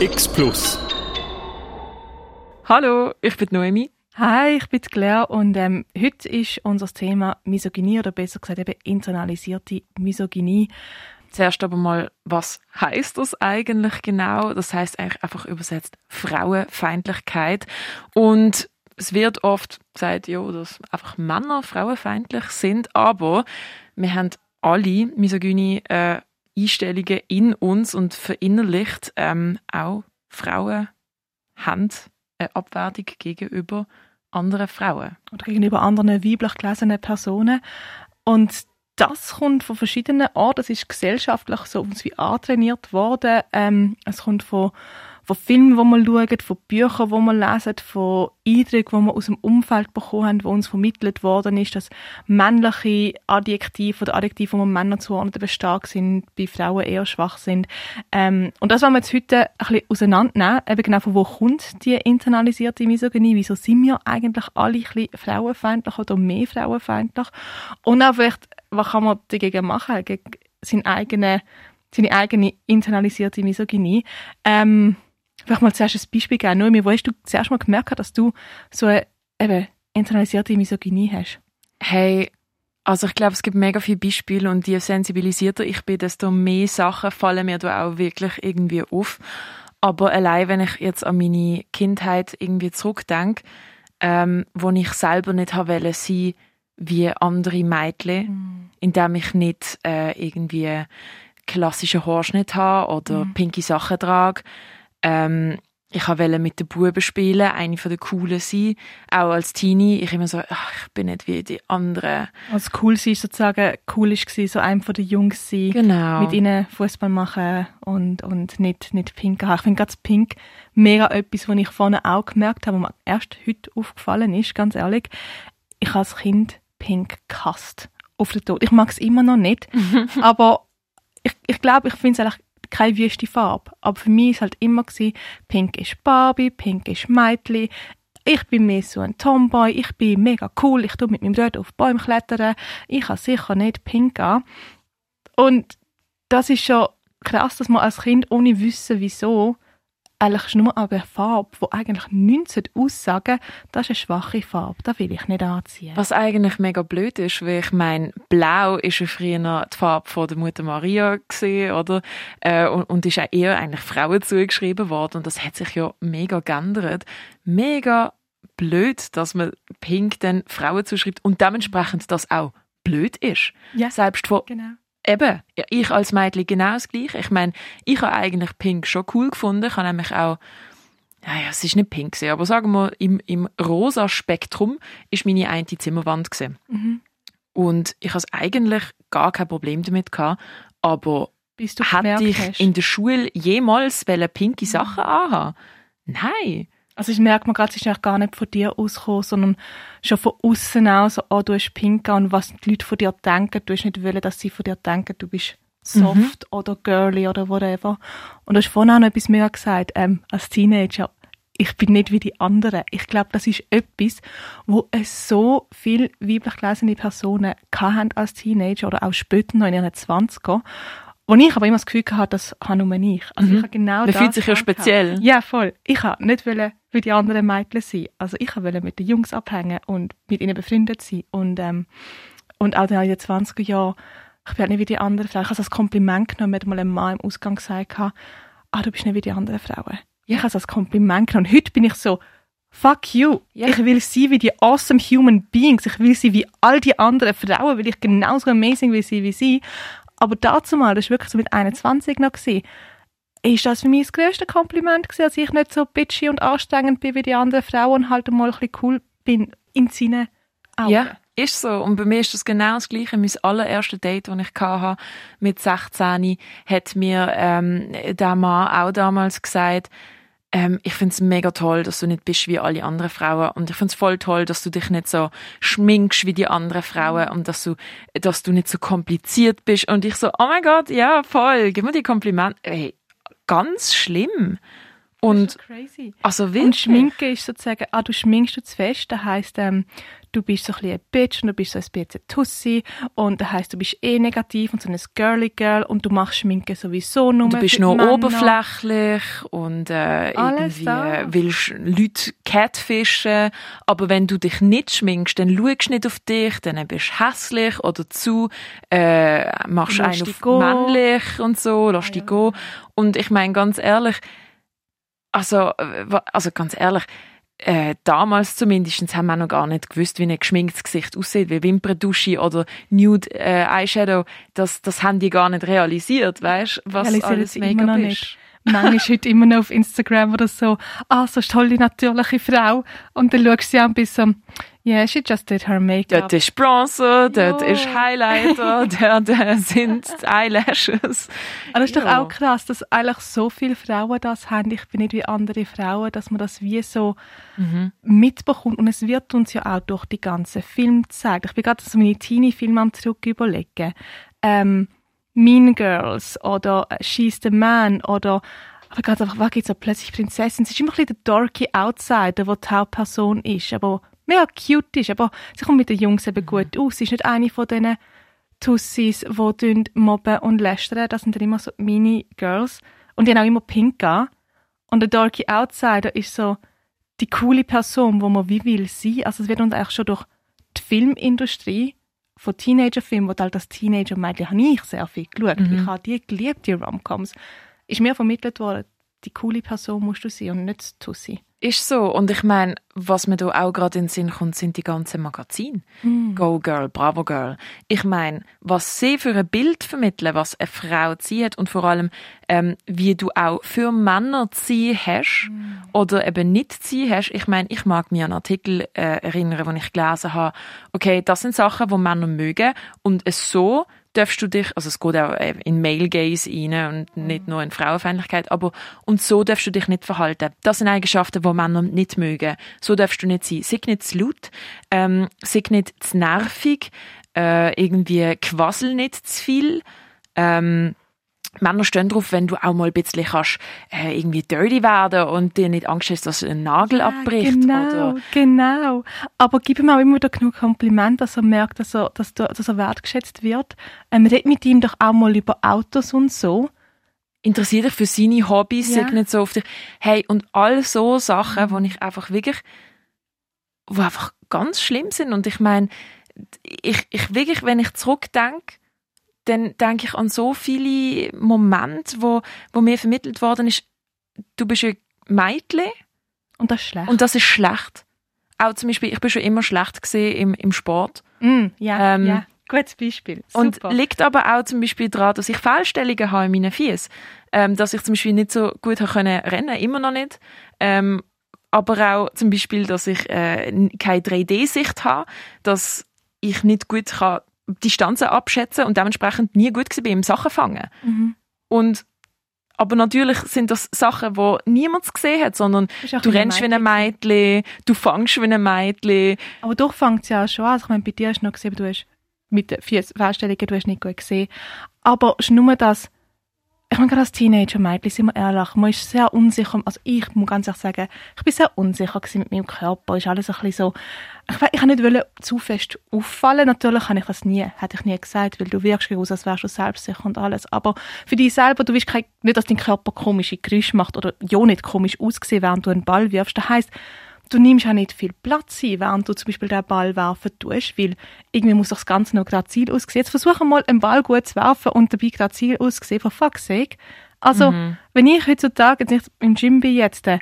X Plus. Hallo, ich bin Noemi. Hi, ich bin Claire und ähm, heute ist unser Thema Misogynie oder besser gesagt eben internalisierte Misogynie. Zuerst aber mal, was heißt das eigentlich genau? Das heißt eigentlich einfach übersetzt Frauenfeindlichkeit. Und es wird oft gesagt, ja, dass einfach Männer frauenfeindlich sind, aber wir haben alle misogyne äh, Einstellungen in uns und verinnerlicht ähm, auch Frauen haben eine Abwertung gegenüber anderen Frauen. Oder gegenüber anderen weiblich gelesenen Personen. Und das kommt von verschiedenen Orten. Es ist gesellschaftlich so wie antrainiert worden. Ähm, es kommt von von Filmen, die wir schauen, von Büchern, die wir lesen, von Eindrücken, die wir aus dem Umfeld bekommen haben, wo uns vermittelt worden ist, dass männliche Adjektive oder Adjektive, die wir Männern zuordnen, stark sind, bei Frauen eher schwach sind. Ähm, und das wollen wir jetzt heute ein bisschen auseinandernehmen, eben genau von wo kommt die internalisierte Misogynie, wieso sind wir eigentlich alle ein bisschen frauenfeindlich oder mehr frauenfeindlich und auch vielleicht, was kann man dagegen machen, gegen seine eigene seine eigene internalisierte Misogynie. Ähm, Vielleicht mal zuerst ein Beispiel geben. Nur, wo hast du zuerst mal gemerkt, dass du so eine eben, internalisierte Misogynie hast? Hey, also ich glaube, es gibt mega viele Beispiele und je sensibilisierter ich bin, desto mehr Sachen fallen mir da auch wirklich irgendwie auf. Aber allein, wenn ich jetzt an meine Kindheit irgendwie zurückdenke, ähm, wo ich selber nicht habe sein wie andere Mädchen, mm. indem ich nicht äh, irgendwie klassischen Haarschnitt habe oder mm. pinke Sachen trage, ähm, ich wollte mit den Buben spielen, eine von den coolen sein. Auch als Teenie, ich immer so, ach, ich bin nicht wie die anderen. Als cool sein sozusagen, cool war, so einem von den Jungs sein. Genau. Mit ihnen Fußball machen und, und nicht, nicht pink haben. Ich finde gerade Pink mega etwas, was ich vorne auch gemerkt habe, was mir erst heute aufgefallen ist, ganz ehrlich. Ich habe als Kind Pink gehasst. Auf den Tod. Ich mag es immer noch nicht. aber ich, ich glaube, ich finde es eigentlich keine wüste Farbe. Aber für mich war halt immer, gewesen, pink ist Barbie, pink ist Mädchen. Ich bin mehr so ein Tomboy, ich bin mega cool, ich tue mit meinem Död auf Bäume klettern. Ich kann sicher nicht pink an. Und das ist schon krass, dass man als Kind ohne Wissen, wieso, eigentlich nur eine Farbe, die eigentlich nichts aussagen das ist eine schwache Farbe, das will ich nicht anziehen. Was eigentlich mega blöd ist, weil ich meine, Blau ist ja früher die Farbe von der Mutter Maria gesehen, oder? Äh, und, und ist auch eher eigentlich Frauen zugeschrieben worden und das hat sich ja mega geändert. Mega blöd, dass man Pink dann Frauen zuschreibt und dementsprechend das auch blöd ist. Ja, Selbst von genau eben, ich als Mädchen genau das Gleiche. Ich meine, ich habe eigentlich Pink schon cool gefunden. Ich habe nämlich auch, naja, es ist nicht pink gewesen, aber sagen wir, im, im rosa Spektrum ist meine eine Zimmerwand gewesen. Mhm. Und ich habe eigentlich gar kein Problem damit gehabt, aber Bis du hätte ich hast. in der Schule jemals pinke Sachen mhm. anhaben? Nein. Also ich merke mir gerade, es ist eigentlich gar nicht von dir ausgekommen, sondern schon von außen aus, so, oh, du hast pink und was die Leute von dir denken. Du hast nicht wollen, dass sie von dir denken, du bist soft mhm. oder girly oder whatever. Und du hast vorhin auch noch etwas mehr gesagt, ähm, als Teenager. Ich bin nicht wie die anderen. Ich glaube, das ist etwas, wo es so viele weiblich gelesene Personen hatten als Teenager oder auch später noch in ihren 20er. Wo ich aber immer das Gefühl hatte, das habe nur ich. Also mhm. ich habe genau Man fühlt sich ja speziell. Gehabt. Ja, voll. Ich habe nicht wollen wie die anderen Mädchen sein. Also ich wollte mit den Jungs abhängen und mit ihnen befreundet sein. Und, ähm, und auch in den 20er Jahren, ich bin halt nicht wie die anderen Frauen. Ich habe es als Kompliment genommen, mir hat mal ein Mann im Ausgang gesagt, ah, du bist nicht wie die anderen Frauen. Ich habe es als Kompliment genommen. Und heute bin ich so, fuck you. Ja. Ich will sein wie die awesome human beings. Ich will sein wie all die anderen Frauen, weil ich genauso amazing will sein wie sie. Aber dazu mal, das war wirklich so mit 21 noch, gewesen, ist das für mich das grösste Kompliment gewesen, dass ich nicht so bitchy und anstrengend bin wie die anderen Frauen und halt mal ein bisschen cool bin in seinen Augen. Ja, ist so. Und bei mir ist das genau das Gleiche. Mein allererstes Date, das ich hatte, mit 16, hat mir ähm, der Mann auch damals gesagt, ähm, ich find's mega toll, dass du nicht bist wie alle anderen Frauen und ich find's voll toll, dass du dich nicht so schminkst wie die anderen Frauen und dass du, dass du nicht so kompliziert bist und ich so, oh mein Gott, ja, voll, gib mir die Komplimente. Hey, ganz schlimm. Und, crazy. Also wirklich. Und Schminke ist sozusagen, ah, du schminkst du zu fest, das heisst, ähm, du bist so ein bisschen ein Bitch und du bist so ein bisschen Tussi und das heisst, du bist eh negativ und so ein girly Girl und du machst Schminke sowieso nur Du bist noch Männer. oberflächlich und äh, irgendwie da. willst Leute catfischen, aber wenn du dich nicht schminkst, dann schaust du nicht auf dich, dann bist du hässlich oder zu, äh, machst Du einen auf gehen. männlich und so, lass Ah, dich ja. gehen. Und ich meine ganz ehrlich, also, äh, also ganz ehrlich, äh, damals zumindest haben wir noch gar nicht gewusst, wie ein geschminktes Gesicht aussieht, wie Wimperntusche oder Nude äh, Eyeshadow. Das, das haben die gar nicht realisiert, weißt was Realisieren alles noch ist. nicht. Manchmal heute immer noch auf Instagram oder so, ah, so eine tolle, natürliche Frau. Und dann schaust du sie an bis so, yeah, she just did her makeup. Dort ist Bronzer, dort ist Highlighter, dort äh, sind Eyelashes. Aber das ist doch Ja. auch krass, dass eigentlich so viele Frauen das haben. Ich bin nicht wie andere Frauen, dass man das wie so Mhm. mitbekommt. Und es wird uns ja auch durch die ganzen Filme gezeigt. Ich bin gerade so meine Teenie-Filme am zurück überlegen. Ähm, Mean Girls oder äh, She's the Man oder aber gerade einfach, was gibt's so plötzlich Prinzessin? Sie ist immer ein bisschen der dorky Outsider, der die Hauptperson ist, aber mega cute ist, aber sie kommt mit den Jungs eben gut aus. Sie ist nicht eine von diesen Tussis, die mobben und lästern. Das sind dann immer so Mini-Girls. Und die haben auch immer pink an. Und der Darky Outsider ist so die coole Person, wo man wie will sein. Also es wird uns eigentlich schon durch die Filmindustrie von Teenagerfilmen, wo halt das Teenager-Mädchen habe ich sehr viel geschaut. Mhm. Ich habe die geliebt, die Romcoms. Ist mir vermittelt worden, die coole Person musst du sein und nicht die Tussi. Ist so. Und ich meine, was mir da auch gerade in den Sinn kommt, sind die ganzen Magazine. Go Girl, Bravo Girl. Ich meine, was sie für ein Bild vermitteln, was eine Frau zieht und vor allem, ähm, wie du auch für Männer ziehen hast oder eben nicht ziehen hast. Ich meine, ich mag mich an Artikel äh, erinnern, wo ich gelesen habe, okay, das sind Sachen, wo Männer mögen und es so darfst du dich, also es geht auch äh, in Male Gaze rein und nicht nur in Frauenfeindlichkeit, aber und so darfst du dich nicht verhalten. Das sind Eigenschaften, die Männer nicht mögen. So darfst du nicht sein. Sei nicht zu laut, ähm, sei nicht zu nervig, äh, irgendwie quassel nicht zu viel. Ähm, Männer stehen drauf, wenn du auch mal ein bisschen kannst, äh, irgendwie dirty werden und dir nicht Angst hast, dass ein Nagel abbricht. Genau, Oder, genau. Aber gib ihm auch immer wieder genug Kompliment, dass er merkt, dass er, dass, du- dass er wertgeschätzt wird. Ähm, red mit ihm doch auch mal über Autos und so. interessier dich für seine Hobbys, Ja. nicht so auf dich. Hey, und all so Sachen, wo ich einfach wirklich, wo einfach ganz schlimm sind. Und ich meine, ich, ich wirklich, wenn ich zurückdenke, dann denke ich an so viele Momente, wo, wo mir vermittelt worden ist, du bist ein Mädchen Und das ist schlecht. und das ist schlecht. Auch zum Beispiel, ich bin schon immer schlecht gesehen im, im Sport. Mm, ja, Ähm, ja. Gutes Beispiel. Und Super. liegt aber auch zum Beispiel daran, dass ich Fehlstellungen habe in meinen Fies. Ähm, dass ich zum Beispiel nicht so gut habe können rennen, immer noch nicht. Ähm, aber auch zum Beispiel, dass ich äh, keine 3D-Sicht habe, dass ich nicht gut kann Distanzen abschätzen und dementsprechend nie gut war im Sachen fangen. Mhm. Und aber natürlich sind das Sachen, die niemand gesehen hat, sondern du rennst wie ein Mädchen, du fangst wie ein Mädchen. Aber doch fängt es ja auch schon an. Also ich meine, bei dir hast du noch gesehen, du hast mit den vier Feststellungen, du hast nicht gut gesehen. Aber es ist nur das, ich meine, gerade als Teenager-Mädchen, sind wir ehrlich, man ist sehr unsicher, also ich muss ganz ehrlich sagen, ich bin sehr unsicher mit meinem Körper, ist alles ein bisschen so, ich, we- ich nicht wollen zu fest auffallen, natürlich habe ich das nie, hätte ich nie gesagt, weil du wirkst aus, als wärst du selbstsicher und alles, aber für dich selber, du kein, nicht, dass dein Körper komische Geräusche macht oder ja nicht komisch aussehen, während du einen Ball wirfst, das heisst, du nimmst auch nicht viel Platz ein, während du zum Beispiel den Ball werfen tust, weil irgendwie muss doch das Ganze noch grazil aussehen. Jetzt versuche mal, einen Ball gut zu werfen und dabei grazil aussehen, for fuck's sake. Also, wenn ich heutzutage, jetzt nicht im Gym bin jetzt, äh,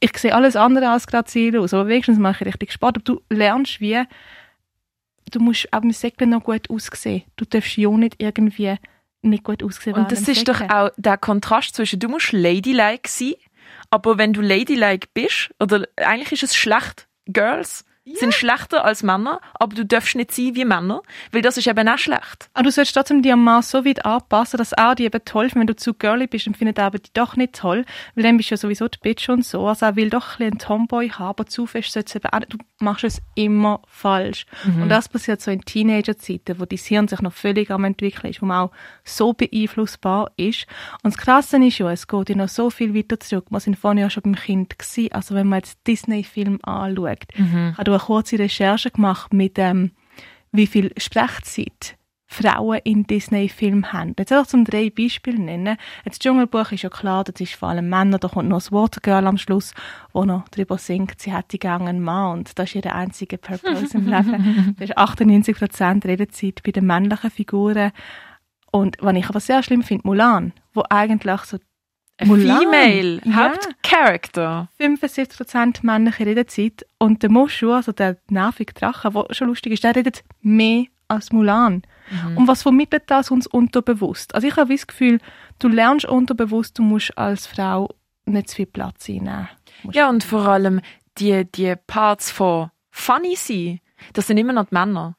ich sehe alles andere als grazil aus, aber wenigstens mache ich richtig Sport. Aber du lernst wie, du musst auch im Säckchen noch gut aussehen. Du darfst ja nicht irgendwie nicht gut aussehen Und das ist doch Säckchen. auch der Kontrast zwischen, du musst ladylike sein, aber wenn du ladylike bist, oder eigentlich ist es schlecht, Girls sind schlechter als Männer, aber du darfst nicht sein wie Männer, weil das ist eben auch schlecht. Aber du solltest trotzdem dir Mann so weit anpassen, dass er die eben toll findet. Wenn du zu girly bist, dann findet er aber die doch nicht toll. Weil dann bist du ja sowieso die Bitch und so. Also er will doch ein bisschen einen Tomboy haben, aber zu fest sollst du eben auch nicht. Du machst es immer falsch. Und das passiert so in Teenagerzeiten, wo dein Hirn sich noch völlig am entwickeln ist, wo man auch so beeinflussbar ist. Und das Krasse ist ja, es geht ja noch so viel weiter zurück. Wir sind vorhin ja schon beim Kind gewesen. Also wenn man jetzt Disney-Film anschaut, ich habe eine kurze Recherche gemacht mit ähm, wie viel Sprechzeit Frauen in Disney-Filmen haben. Jetzt einfach zum drei Beispiele nennen. Jetzt Dschungelbuch ist ja klar, das ist vor allem Männer, da kommt noch das Watergirl am Schluss, wo noch drüber singt, sie hätte gerne einen Mann und das ist ihr einziger Purpose im Leben. Das ist 98% Redezeit bei den männlichen Figuren. Und was ich aber sehr schlimm finde, Mulan, wo eigentlich so ein Female ja. Hauptcharakter. 75% männliche Redezeit und der Mushu, also der nervige Drache, der schon lustig ist, der redet mehr als Mulan. Mhm. Und was vermittelt das uns unterbewusst? Also ich habe das Gefühl, du lernst unterbewusst, du musst als Frau nicht zu viel Platz einnehmen. Ja, und vor allem die, die Parts von funny sein, das sind immer noch die Männer.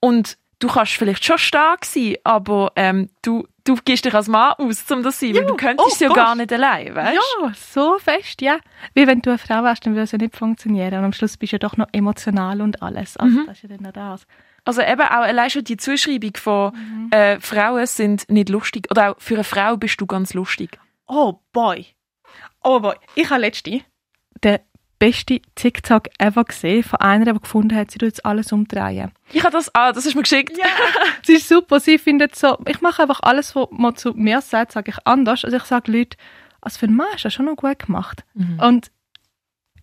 Und du kannst vielleicht schon stark sein, aber ähm, du, du gehst dich als Mann aus, um das zu sein, ja, weil du könntest oh, ja gar nicht allein, weißt Ja, so fest, ja. Wie wenn du eine Frau wärst, dann würde es ja nicht funktionieren. Und am Schluss bist du ja doch noch emotional und alles. Also mhm. das ist ja dann noch das. Also eben auch allein schon die Zuschreibung von mhm. äh, Frauen sind nicht lustig. Oder auch für eine Frau bist du ganz lustig. Oh boy. Oh boy. Ich habe letzte den beste TikTok ever gesehen von einer, die gefunden hat, sie tut jetzt alles umdrehen. Ich habe das, ah, das ist mir geschickt. Ja, sie ist super. Sie findet so, ich mache einfach alles, was man zu mir sagt, sage ich anders. Also ich sage Leute, also für einen Mann ist das schon noch gut gemacht. Mhm. Und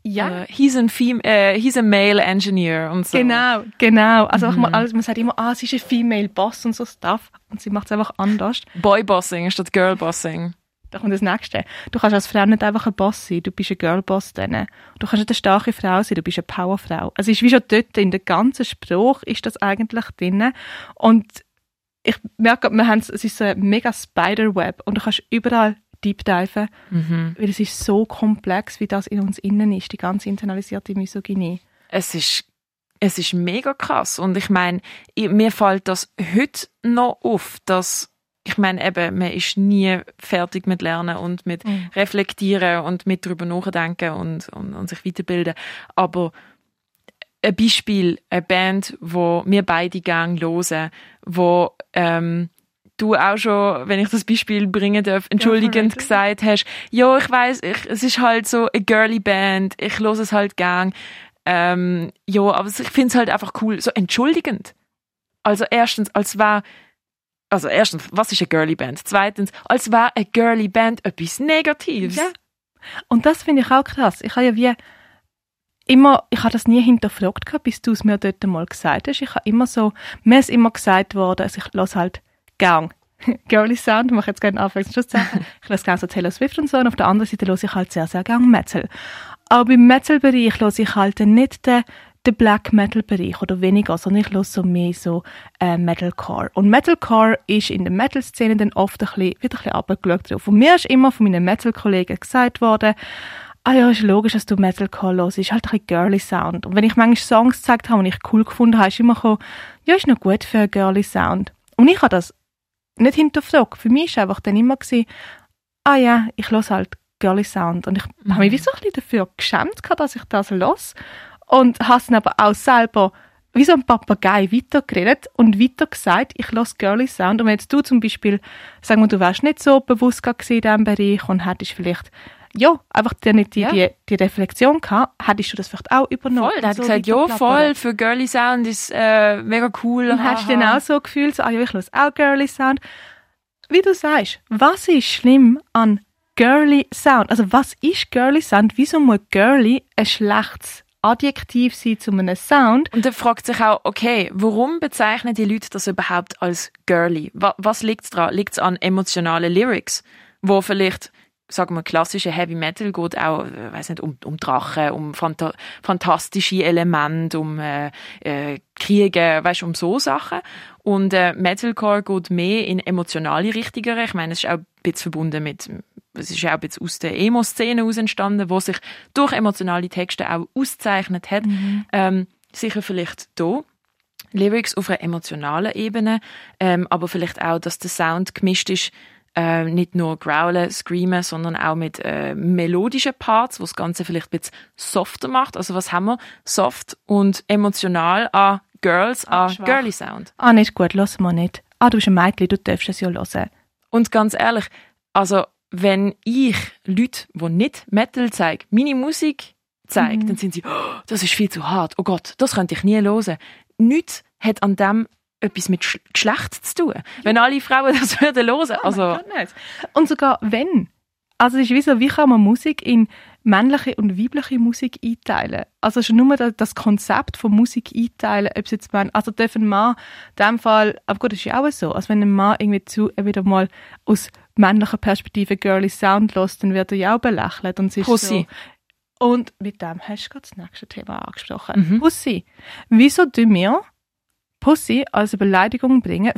ja. Uh, he's, a fem uh, he's a male engineer und so. Genau, genau. Also mhm. man, also man sagt immer, ah, sie ist ein female Boss und so Stuff. Und sie macht es einfach anders. Boy-Bossing statt Girl-Bossing. Da kommt das Nächste. Du kannst als Frau nicht einfach ein Boss sein, du bist ein Girl-Boss dann. Du kannst nicht eine starke Frau sein, du bist eine Powerfrau. Also ist wie schon dort, in der ganzen Spruch ist das eigentlich drin. Und ich merke, wir haben, es ist so ein mega Spiderweb und du kannst überall deep diven, mhm. weil es ist so komplex, wie das in uns innen ist, die ganze internalisierte Misogynie. Es ist es ist mega krass und ich meine, mir fällt das heute noch auf, dass ich meine eben, man ist nie fertig mit Lernen und mit mhm. Reflektieren und mit drüber nachdenken und, und, und sich weiterbilden, aber ein Beispiel, eine Band, wo wir beide gang hören, wo ähm, du auch schon, wenn ich das Beispiel bringen darf, entschuldigend ja, gesagt hast, ja, ich weiß, es ist halt so eine girly Band, ich höre es halt gern. Ähm, ja, aber ich finde es halt einfach cool, so entschuldigend. Also erstens, als war also erstens, was ist eine girly Band? Zweitens, als war eine girly Band etwas Negatives. Ja. Und das finde ich auch krass. Ich habe ja wie immer, ich habe das nie hinterfragt gehabt, bis du es mir dort mal gesagt hast. Ich habe immer so, mir ist immer gesagt worden, also ich lasse halt gern Girly Sound, ich mache jetzt gerne Schlusszeichen. ich lasse gerne so Taylor Swift und so, und auf der anderen Seite höre ich halt sehr, sehr gerne Metal. Aber im Metal-Bereich höre ich halt nicht den, den Black Metal-Bereich oder weniger, sondern ich höre so mehr so äh, Metalcore. Und Metalcore ist in der Metal-Szene dann oft ein bisschen, wieder ein bisschen abgeschaut drauf. Und mir ist immer von meinen Metal-Kollegen gesagt worden, ah ja, ist logisch, dass du Metalcore hörst, ist halt ein bisschen girly Sound. Und wenn ich manchmal Songs gezeigt habe, die ich cool gefunden habe, ist immer gekommen, ja, ist noch gut für einen girly Sound. Und ich habe das nicht hinterfragt. Für mich war einfach dann immer, gewesen, ah ja, ich höre halt Girly Sound. Und ich mhm. habe mich wie so ein bisschen dafür geschämt, dass ich das los Und habe es aber auch selber wie so ein Papagei weitergeredet und weiter gesagt, ich lasse Girly Sound. Und wenn jetzt du zum Beispiel, sagen wir, du wärst nicht so bewusst in diesem Bereich und hättest vielleicht ja, einfach die, die, ja. die, die Reflexion gehabt, hättest du das vielleicht auch übernommen. Voll, so hat gesagt, ja, voll, für Girly Sound ist äh, mega cool. Und hast du dann auch so gefühlt, so, ah ja, ich höre auch Girly Sound. Wie du sagst, was ist schlimm an Girly Sound? Also was ist Girly Sound? Wieso muss Girly ein schlechtes Adjektiv sein zu einem Sound? Und er fragt sich auch, okay, warum bezeichnen die Leute das überhaupt als Girly? Was, was liegt es daran? Liegt es an emotionalen Lyrics, wo vielleicht sagen wir, klassische Heavy Metal geht auch, äh, weiß nicht, um, um Drachen, um Phanta fantastische Elemente, um äh, äh, Kriege, weißt, um so Sachen. Und äh, Metalcore geht mehr in emotionale Richtungen. Ich meine, es ist auch bisschen verbunden mit, es ist auch bisschen aus der Emo-Szene aus entstanden, wo sich durch emotionale Texte auch auszeichnet hat. Mhm. Ähm, sicher vielleicht hier. Lyrics auf einer emotionalen Ebene, ähm, aber vielleicht auch, dass der Sound gemischt ist äh, nicht nur growlen, screamen, sondern auch mit äh, melodischen Parts, wo das Ganze vielleicht ein bisschen softer macht. Also was haben wir? Soft und emotional an Girls, an Girly Sound. Ah, nicht gut, lass mal nicht. Ah, du bist ein Mädchen, du darfst es ja hören. Und ganz ehrlich, also wenn ich Leute, die nicht Metal zeigen, meine Musik zeigt, dann sind sie, oh, das ist viel zu hart, oh Gott, das könnte ich nie hören. Nichts hat an dem etwas mit Sch Geschlecht zu tun. Wenn alle Frauen das würden hören, Oh also... Und sogar wenn. Also es ist wie so, wie kann man Musik in männliche und weibliche Musik einteilen? Also schon nur das, Konzept von Musik einteilen, ob es jetzt man, also dürfen ein Mann in dem Fall, aber gut, das ist ja auch so, also wenn ein Mann irgendwie zu, wieder mal aus männlicher Perspektive girly Sound lässt, dann wird er ja auch belächelt und es ist Pussy. so. Und mit dem hast du gerade das nächste Thema angesprochen. Mhm. Pussy. Wieso tun wir Pussy als Beleidigung bringen?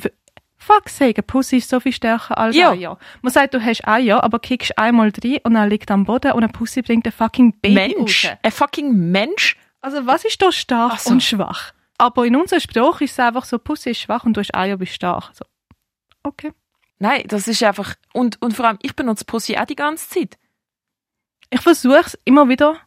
Fuck sagen, Pussy ist so viel stärker als Ja. Eier. Man sagt, du hast Eier, aber kickst einmal rein und er liegt am Boden und ein Pussy bringt ein fucking Baby Mensch, raus. ein fucking Mensch. Also was ist da stark so. und schwach? Aber in unserem Spruch ist es einfach so, Pussy ist schwach und du hast Eier, bist stark. So. Okay. Nein, das ist einfach, und, und vor allem, ich benutze Pussy auch die ganze Zeit. Ich versuche es immer wieder,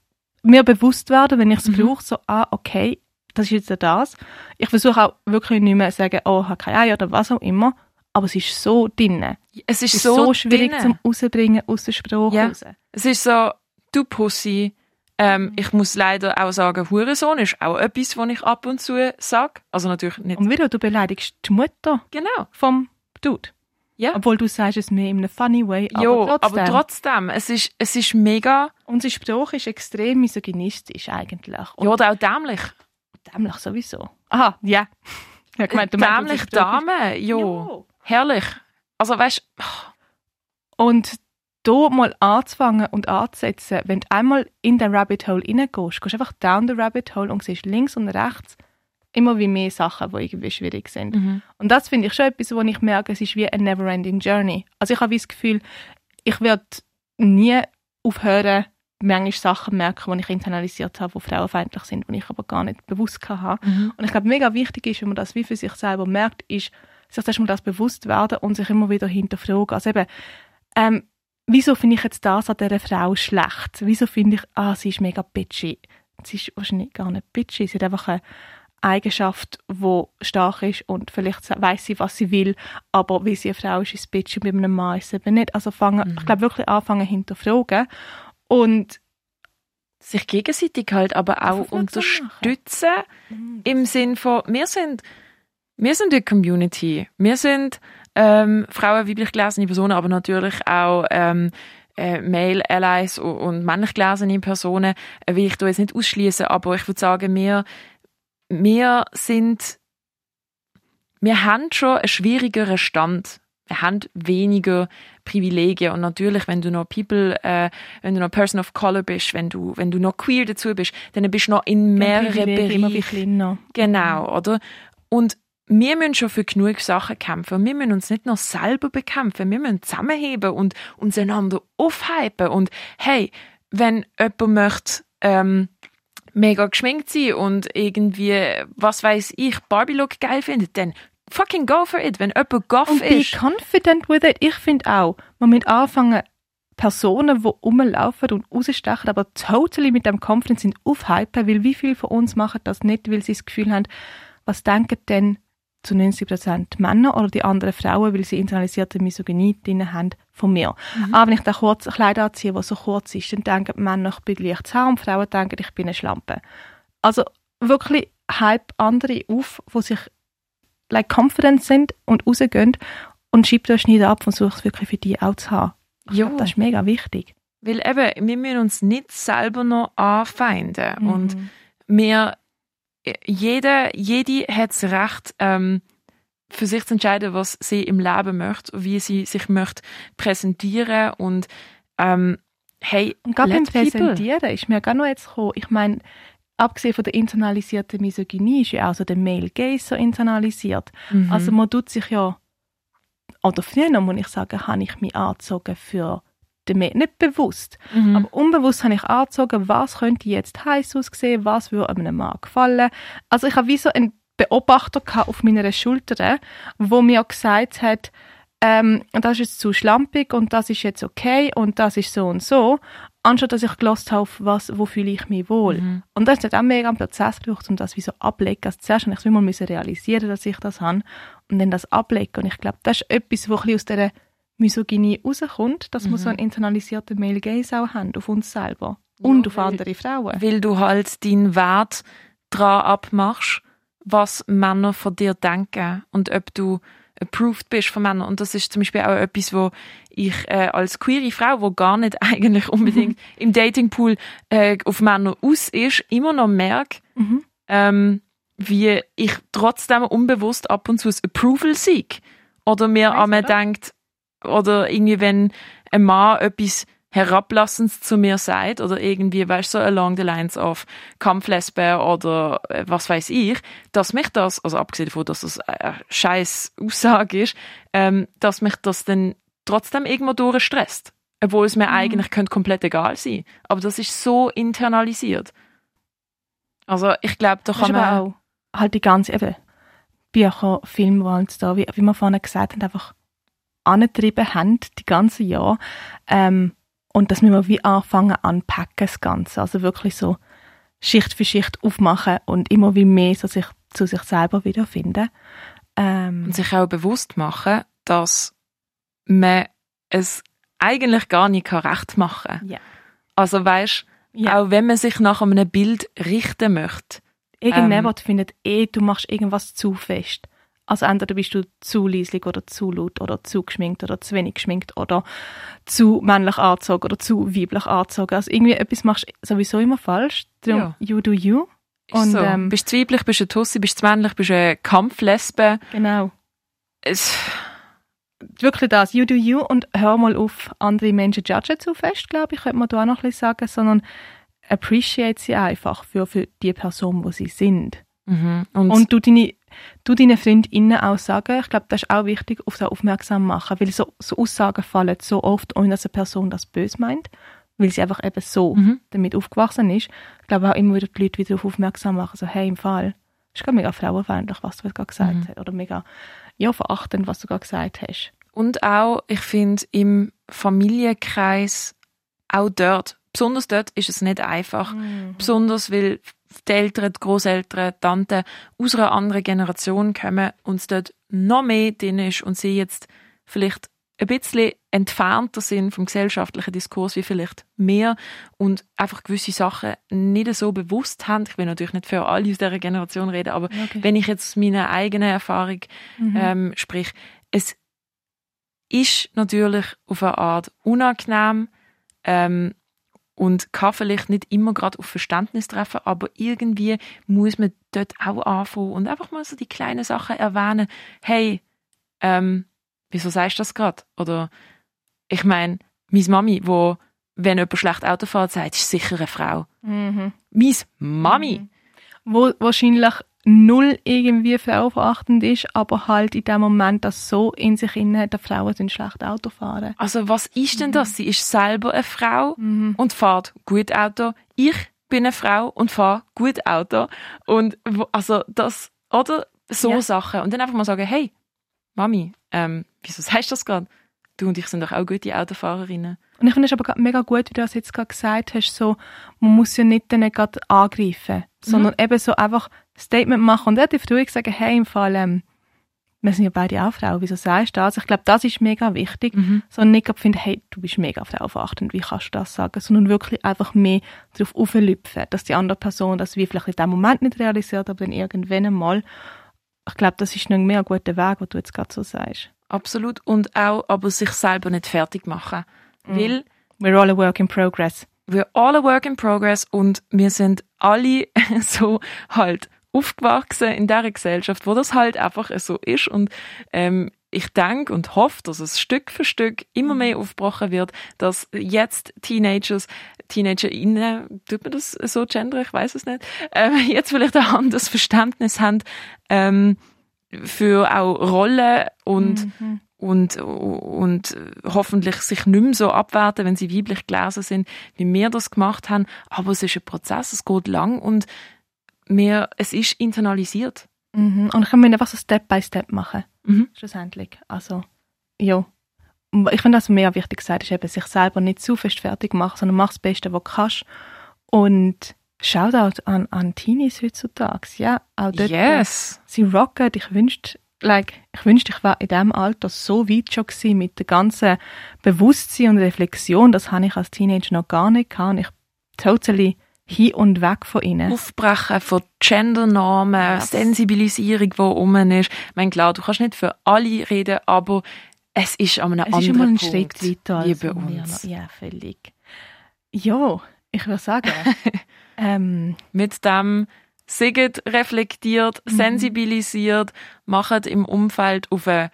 mir bewusst werden, wenn ich es Mhm. brauche, so, ah, okay, das ist jetzt das. Ich versuche auch wirklich nicht mehr zu sagen, oh, ich habe keine Eier oder was auch immer. Aber es ist so drin. Es Es ist, ist so, so, schwierig drinne. zum rauszubringen aus dem Spruch Ja. raus. Es ist so, du Pussy. Ähm, ich muss leider auch sagen, Hurensohn ist auch etwas, was ich ab und zu sage. Also natürlich nicht. Und wieder, du beleidigst die Mutter Genau. vom Dude. Ja. Obwohl du sagst es mir in einem funny way, aber Jo, trotzdem. aber trotzdem, es ist, es ist mega, Unser Spruch ist extrem misogynistisch eigentlich. Und ja, oder auch dämlich. Dämlich sowieso. Aha, ja. ja gemeint, du dämlich Dame, jo. Jo. Herrlich. Also weißt Und da mal anzufangen und anzusetzen, wenn du einmal in den Rabbit Hole reingehst, gehst du einfach down the Rabbit Hole und siehst links und rechts immer wie mehr Sachen, die irgendwie schwierig sind. mhm. Und das finde ich schon etwas, wo ich merke, es ist wie eine never-ending journey. Also ich habe das Gefühl, ich werde nie aufhören, manchmal Sachen merken, die ich internalisiert habe, die frauenfeindlich sind, die ich aber gar nicht bewusst hatte. Mhm. Und ich glaube, mega wichtig ist, wenn man das wie für sich selber merkt, ist, sich erstmal das bewusst werden und sich immer wieder hinterfragen. Also eben, ähm, wieso finde ich jetzt das an dieser Frau schlecht? Wieso finde ich, ah, sie ist mega bitchy? Sie ist wahrscheinlich gar nicht bitchy, sie hat einfach eine Eigenschaft, die stark ist und vielleicht weiß sie, was sie will, aber wie sie eine Frau ist, ist bitchy, bei einem Mann ist es eben nicht. Also fangen, Mhm. ich glaube wirklich anfangen hinterfragen und sich gegenseitig halt aber auch unterstützen im Sinn von, wir sind, wir sind eine Community. Wir sind ähm, Frauen, weiblich gelesene Personen, aber natürlich auch ähm, äh, Male Allies und, und männlich gelesene Personen, äh, will ich da jetzt nicht ausschließen, aber ich würde sagen, wir, wir sind, wir haben schon einen schwierigeren Stand. Wir haben weniger Privilegien und natürlich, wenn du noch People, äh, wenn du noch Person of Color bist, wenn du, wenn du noch queer dazu bist, dann bist du noch in mehreren Bereichen. Genau, oder? Und wir müssen schon für genug Sachen kämpfen. Wir müssen uns nicht noch selber bekämpfen. Wir müssen zusammenheben und uns einander aufhypen. Und hey, wenn jemand möchte, ähm, mega geschminkt sein und irgendwie, was weiß ich, Barbie-Look geil findet, dann fucking go for it. Wenn jemand goff Und be ist. confident with it. Ich finde auch, man muss anfangen, Personen, die rumlaufen und rausstechen, aber totally mit dem Confidence sind, aufhypen, weil wie viele von uns machen das nicht, weil sie das Gefühl haben, was denken denn zu 90% Männer oder die anderen Frauen, weil sie internalisierte Misogynie drin haben, von mir. Aber wenn ich da kurz ein Kleid anziehe, das so kurz ist, dann denken Männer, ich bin leicht zu und Frauen denken, ich bin eine Schlampe. Also wirklich hype andere auf, die sich like confident sind und rausgehen und schiebt euch nicht ab und sucht es wirklich für die auch zu haben. Ja. glaub, Das ist mega wichtig. Weil eben, wir müssen uns nicht selber noch anfeinden. Mhm. Und wir, jede, jede hat das Recht, ähm, für sich zu entscheiden, was sie im Leben möchte, wie sie sich möchte präsentieren und ähm, hey, Und gerade beim. Präsentieren ist mir gar noch jetzt gekommen, ich meine, abgesehen von der internalisierten Misogynie ist ja auch so der Male Gaze so internalisiert. Mhm. Also man tut sich ja, oder früher muss ich sagen, habe ich mich angezogen für den Male, nicht bewusst, mhm. aber unbewusst habe ich angezogen, was könnte jetzt heiß aussehen, was würde einem Mann gefallen. Also ich habe wie so einen Beobachter auf meiner Schulter, wo mir gesagt hat, ähm, das ist jetzt zu schlampig und das ist jetzt okay und das ist so und so, anstatt dass ich gelost habe, auf was, wo fühle ich mich wohl. Mhm. Und das hat auch mega einen Prozess gebraucht, um das wie so ablegen. Also zuerst habe ich es mal müssen realisieren, dass ich das habe und dann das ablegen. Und ich glaube, das ist etwas, was ein aus dieser Misogynie rauskommt, dass wir Mhm. so einen internalisierten Male Gaze auch haben, auf uns selber. und ja, auf andere Frauen. Weil du halt deinen Wert dran abmachst, was Männer von dir denken und ob du approved bist von Männern. Und das ist zum Beispiel auch etwas, wo ich äh, als queere Frau, wo gar nicht eigentlich unbedingt mhm. im Datingpool äh, auf Männer aus ist, immer noch merke, mhm. ähm, wie ich trotzdem unbewusst ab und zu ein Approval sieg. Oder mir an mir denkt, oder irgendwie, wenn ein Mann etwas herablassend zu mir sagt oder irgendwie, weißt du, so along the lines of Kampflesbe oder äh, was weiß ich, dass mich das, also abgesehen davon, dass das eine scheiß Aussage ist, ähm, dass mich das dann trotzdem irgendwo durchstresst. Obwohl es mir mhm. eigentlich könnte komplett egal sein. Aber das ist so internalisiert. Also ich glaube, da kann man auch halt die ganze eben Bücher, Filme, die halt da, wie, wie wir vorhin gesagt haben, einfach angetrieben haben, die ganze Jahr. Ähm, und dass wir wie anfangen anpacken, das Ganze. Also wirklich so Schicht für Schicht aufmachen und immer wie mehr so sich, zu sich selber wiederfinden. Ähm, und sich auch bewusst machen, dass man es eigentlich gar nicht recht machen kann. Ja. Also weißt, ja. auch wenn man sich nach einem Bild richten möchte. Irgendjemand ähm, findet eh, du machst irgendwas zu fest. Also entweder bist du zu leislich oder zu laut oder zu geschminkt oder zu wenig geschminkt oder zu männlich angezogen oder zu weiblich angezogen. Also irgendwie etwas machst du sowieso immer falsch. Darum, ja. you do you. Und, so. ähm, bist du weiblich, bist du Tussi, bist du männlich, bist du eine Kampflesbe. Genau. Es wirklich das, you do you und hör mal auf, andere Menschen judgen zu fest, glaube ich, könnte man da auch noch ein bisschen sagen, sondern appreciate sie einfach für, für die Person, wo sie sind. Mhm. Und, und du deine du deinen FreundInnen auch sagen, ich glaube, das ist auch wichtig, auf das aufmerksam machen, weil so, so Aussagen fallen so oft, ohne dass eine Person das böse meint, weil sie einfach eben so mhm. damit aufgewachsen ist. Ich glaube auch immer wieder die Leute wieder darauf aufmerksam machen, so, hey, im Fall, ist gerade mega frauenfeindlich, was du gerade gesagt mhm. hast, oder mega, ja, verachtend, was du gerade gesagt hast. Und auch, ich finde, im Familienkreis, auch dort, besonders dort ist es nicht einfach. Mhm. Besonders, weil die Eltern, die Großeltern, die Tanten aus einer anderen Generation kommen und es dort noch mehr drin ist und sie jetzt vielleicht ein bisschen entfernter sind vom gesellschaftlichen Diskurs wie vielleicht mehr und einfach gewisse Sachen nicht so bewusst haben. Ich will natürlich nicht für alle aus dieser Generation reden, aber okay. wenn ich jetzt meine eigene Erfahrung mhm. ähm, sprich, es ist natürlich auf eine Art unangenehm, ähm, und kann vielleicht nicht immer gerade auf Verständnis treffen, aber irgendwie muss man dort auch anfangen und einfach mal so die kleinen Sachen erwähnen. Hey, ähm, wieso sagst du das gerade? Oder ich meine, meine Mami, wo wenn jemand schlecht Auto fährt, sagt, ist sicher eine Frau. Mhm. Meine Mami. Mhm. Wo wahrscheinlich null irgendwie frauenverachtend ist, aber halt in dem Moment das so in sich inne, dass Frauen sind schlecht Auto fahren. Also was ist denn das? Sie ist selber eine Frau mhm. und fährt gut Auto. Ich bin eine Frau und fahre gut Auto. Und also das, oder so ja. Sachen. Und dann einfach mal sagen, hey, Mami, ähm, wieso sagst du das gerade? Du und ich sind doch auch gute Autofahrerinnen. Und ich finde es aber mega gut, wie du das jetzt gerade gesagt hast, so, man muss ja nicht dann gerade angreifen, sondern mhm. eben so einfach Statement machen und relativ ruhig sagen, hey, im Fall, ähm, wir sind ja beide auch Frauen, wieso sagst du das? Ich glaube, das ist mega wichtig, mhm. sondern nicht finden, hey, du bist mega frauenverachtend, wie kannst du das sagen? Sondern wirklich einfach mehr darauf auflüpfen, dass die andere Person das wie vielleicht in dem Moment nicht realisiert, aber dann irgendwann einmal. Ich glaube, das ist ein mega guter Weg, was du jetzt gerade so sagst. Absolut. Und auch, aber sich selber nicht fertig machen. Mhm. Weil, we're all a work in progress. We're all a work in progress und wir sind alle so halt aufgewachsen in dieser Gesellschaft, wo das halt einfach so ist und ähm, ich denke und hoffe, dass es Stück für Stück immer mehr mhm. aufgebrochen wird, dass jetzt Teenagers, TeenagerInnen, tut man das so gender, ich weiß es nicht, äh, jetzt vielleicht ein anderes Verständnis haben ähm, für auch Rollen und mhm. Und und hoffentlich sich nicht mehr so abwerten, wenn sie weiblich gelesen sind, wie wir das gemacht haben. Aber es ist ein Prozess, es geht lang und mehr, es ist internalisiert. Mhm. Und ich kann mir einfach so Step by Step machen. Mhm. Schlussendlich. Also, ja. Ich finde, was mega wichtig gesagt ist, eben sich selber nicht zu fest fertig machen, sondern mach das Beste, was du kannst. Und Shoutout an, an Teenies heutzutage. Ja, auch dort. Yes. Sie rocken. Ich wünschte, like, ich wünschte, ich war in diesem Alter so weit schon gewesen mit der ganzen Bewusstsein und Reflexion. Das habe ich als Teenager noch gar nicht gehabt. Und ich totally hin und weg von ihnen. Aufbrechen von Gendernormen, yes. Sensibilisierung, die rum ist. Ich meine, klar, du kannst nicht für alle reden, aber es ist an einem es anderen ist ein Punkt Schritt weiter als bei uns. Ja, völlig. Ja, ich würde sagen, ähm, mit dem Seget reflektiert, mhm. sensibilisiert, macht im Umfeld auf eine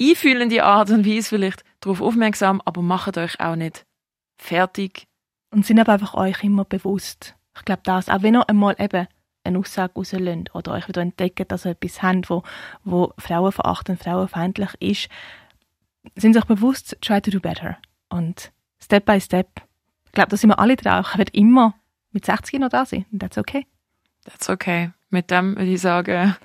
einfühlende Art und Weise vielleicht darauf aufmerksam, aber macht euch auch nicht fertig. Und sind aber einfach euch immer bewusst. Ich glaube das, auch wenn ihr einmal eben eine Aussage rauslöst oder euch wieder entdeckt, dass ihr etwas habt, wo, wo frauenverachtend, frauenfeindlich ist, sind sich bewusst, try to do better. Und Step by Step. Ich glaube, da sind wir alle drauf. Ich werde immer mit 60 noch da sein. Und that's okay. That's okay. Mit dem würde ich sagen,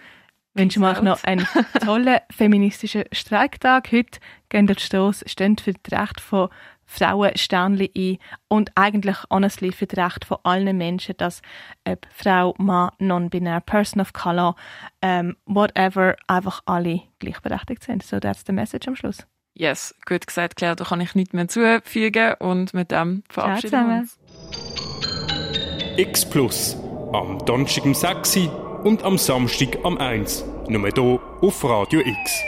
wünschen wir euch noch einen tollen feministischen Streiktag. Heute gehen die Stoss, stehen für das Recht von Frauen Sternli ein und eigentlich honestly für das Recht von allen Menschen, dass ob Frau, Mann, non-binär, Person of Color, um, whatever, einfach alle gleichberechtigt sind. So that's the message am Schluss. Yes, gut gesagt, Claire, da kann ich nichts mehr zufügen und mit dem verabschieden wir uns. X Plus am Donnerstag um 6 und am Samstag am 1. Nur hier auf Radio X.